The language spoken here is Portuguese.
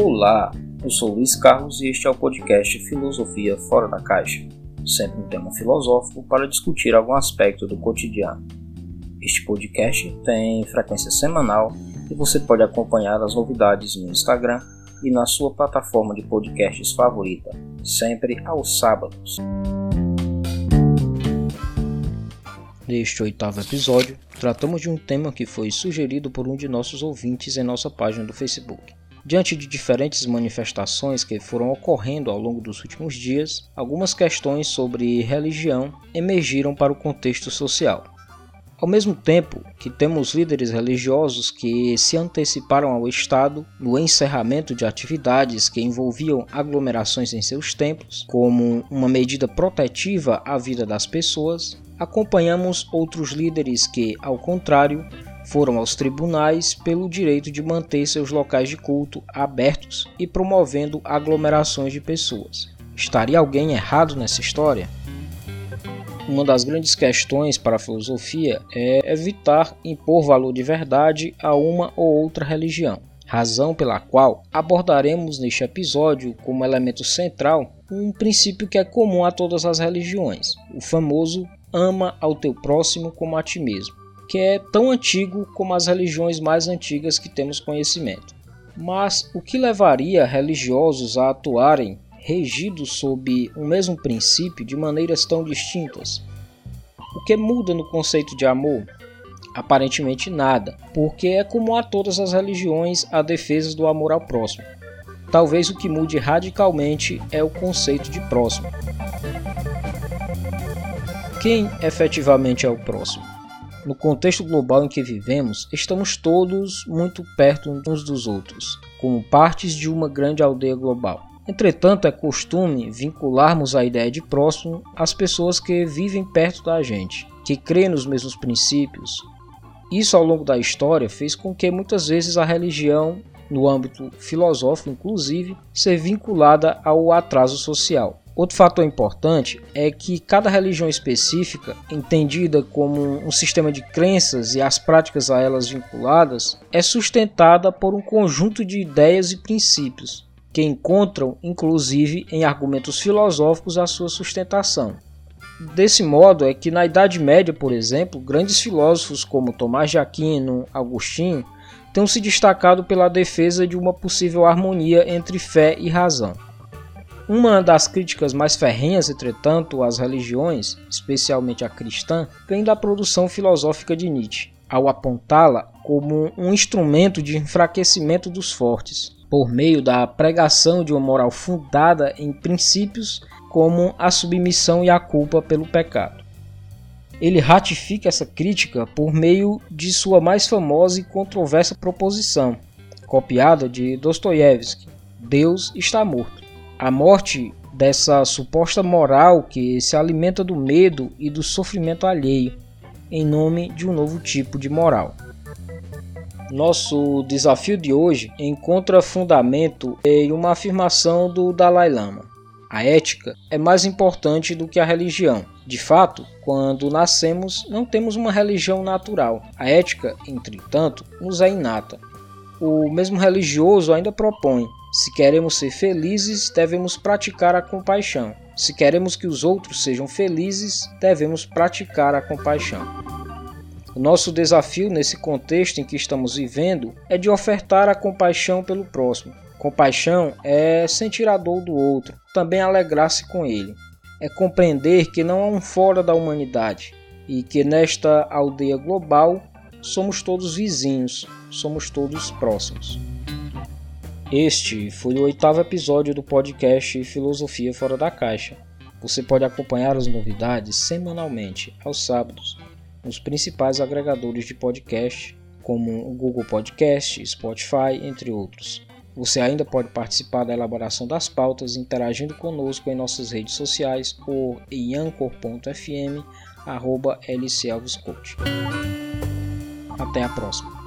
Olá, eu sou Luiz Carlos e este é o podcast Filosofia Fora da Caixa, sempre um tema filosófico para discutir algum aspecto do cotidiano. Este podcast tem frequência semanal e você pode acompanhar as novidades no Instagram e na sua plataforma de podcasts favorita, sempre aos sábados. Neste oitavo episódio, tratamos de um tema que foi sugerido por um de nossos ouvintes em nossa página do Facebook. Diante de diferentes manifestações que foram ocorrendo ao longo dos últimos dias, algumas questões sobre religião emergiram para o contexto social. Ao mesmo tempo que temos líderes religiosos que se anteciparam ao Estado no encerramento de atividades que envolviam aglomerações em seus templos, como uma medida protetiva à vida das pessoas, acompanhamos outros líderes que, ao contrário, foram aos tribunais pelo direito de manter seus locais de culto abertos e promovendo aglomerações de pessoas. Estaria alguém errado nessa história? Uma das grandes questões para a filosofia é evitar impor valor de verdade a uma ou outra religião, razão pela qual abordaremos neste episódio como elemento central um princípio que é comum a todas as religiões, o famoso ama ao teu próximo como a ti mesmo que é tão antigo como as religiões mais antigas que temos conhecimento. Mas o que levaria religiosos a atuarem regidos sob o mesmo princípio de maneiras tão distintas? O que muda no conceito de amor? Aparentemente nada, porque é como a todas as religiões a defesa do amor ao próximo. Talvez o que mude radicalmente é o conceito de próximo. Quem efetivamente é o próximo? No contexto global em que vivemos, estamos todos muito perto uns dos outros, como partes de uma grande aldeia global. Entretanto, é costume vincularmos a ideia de próximo às pessoas que vivem perto da gente, que creem nos mesmos princípios. Isso, ao longo da história, fez com que muitas vezes a religião, no âmbito filosófico inclusive, ser vinculada ao atraso social. Outro fator importante é que cada religião específica, entendida como um sistema de crenças e as práticas a elas vinculadas, é sustentada por um conjunto de ideias e princípios que encontram, inclusive, em argumentos filosóficos a sua sustentação. Desse modo é que na Idade Média, por exemplo, grandes filósofos como Tomás de Aquino, Agostinho, têm se destacado pela defesa de uma possível harmonia entre fé e razão. Uma das críticas mais ferrenhas, entretanto, às religiões, especialmente a cristã, vem da produção filosófica de Nietzsche, ao apontá-la como um instrumento de enfraquecimento dos fortes, por meio da pregação de uma moral fundada em princípios como a submissão e a culpa pelo pecado. Ele ratifica essa crítica por meio de sua mais famosa e controversa proposição, copiada de Dostoiévski: Deus está morto. A morte dessa suposta moral que se alimenta do medo e do sofrimento alheio, em nome de um novo tipo de moral. Nosso desafio de hoje encontra fundamento em uma afirmação do Dalai Lama. A ética é mais importante do que a religião. De fato, quando nascemos, não temos uma religião natural. A ética, entretanto, nos é inata. O mesmo religioso ainda propõe se queremos ser felizes, devemos praticar a compaixão. Se queremos que os outros sejam felizes, devemos praticar a compaixão. O nosso desafio nesse contexto em que estamos vivendo é de ofertar a compaixão pelo próximo. Compaixão é sentir a dor do outro, também alegrar-se com ele. É compreender que não há um fora da humanidade e que nesta aldeia global somos todos vizinhos, somos todos próximos. Este foi o oitavo episódio do podcast Filosofia Fora da Caixa. Você pode acompanhar as novidades semanalmente, aos sábados, nos principais agregadores de podcast, como o Google Podcast, Spotify, entre outros. Você ainda pode participar da elaboração das pautas interagindo conosco em nossas redes sociais ou em anchor.fm, arroba Até a próxima!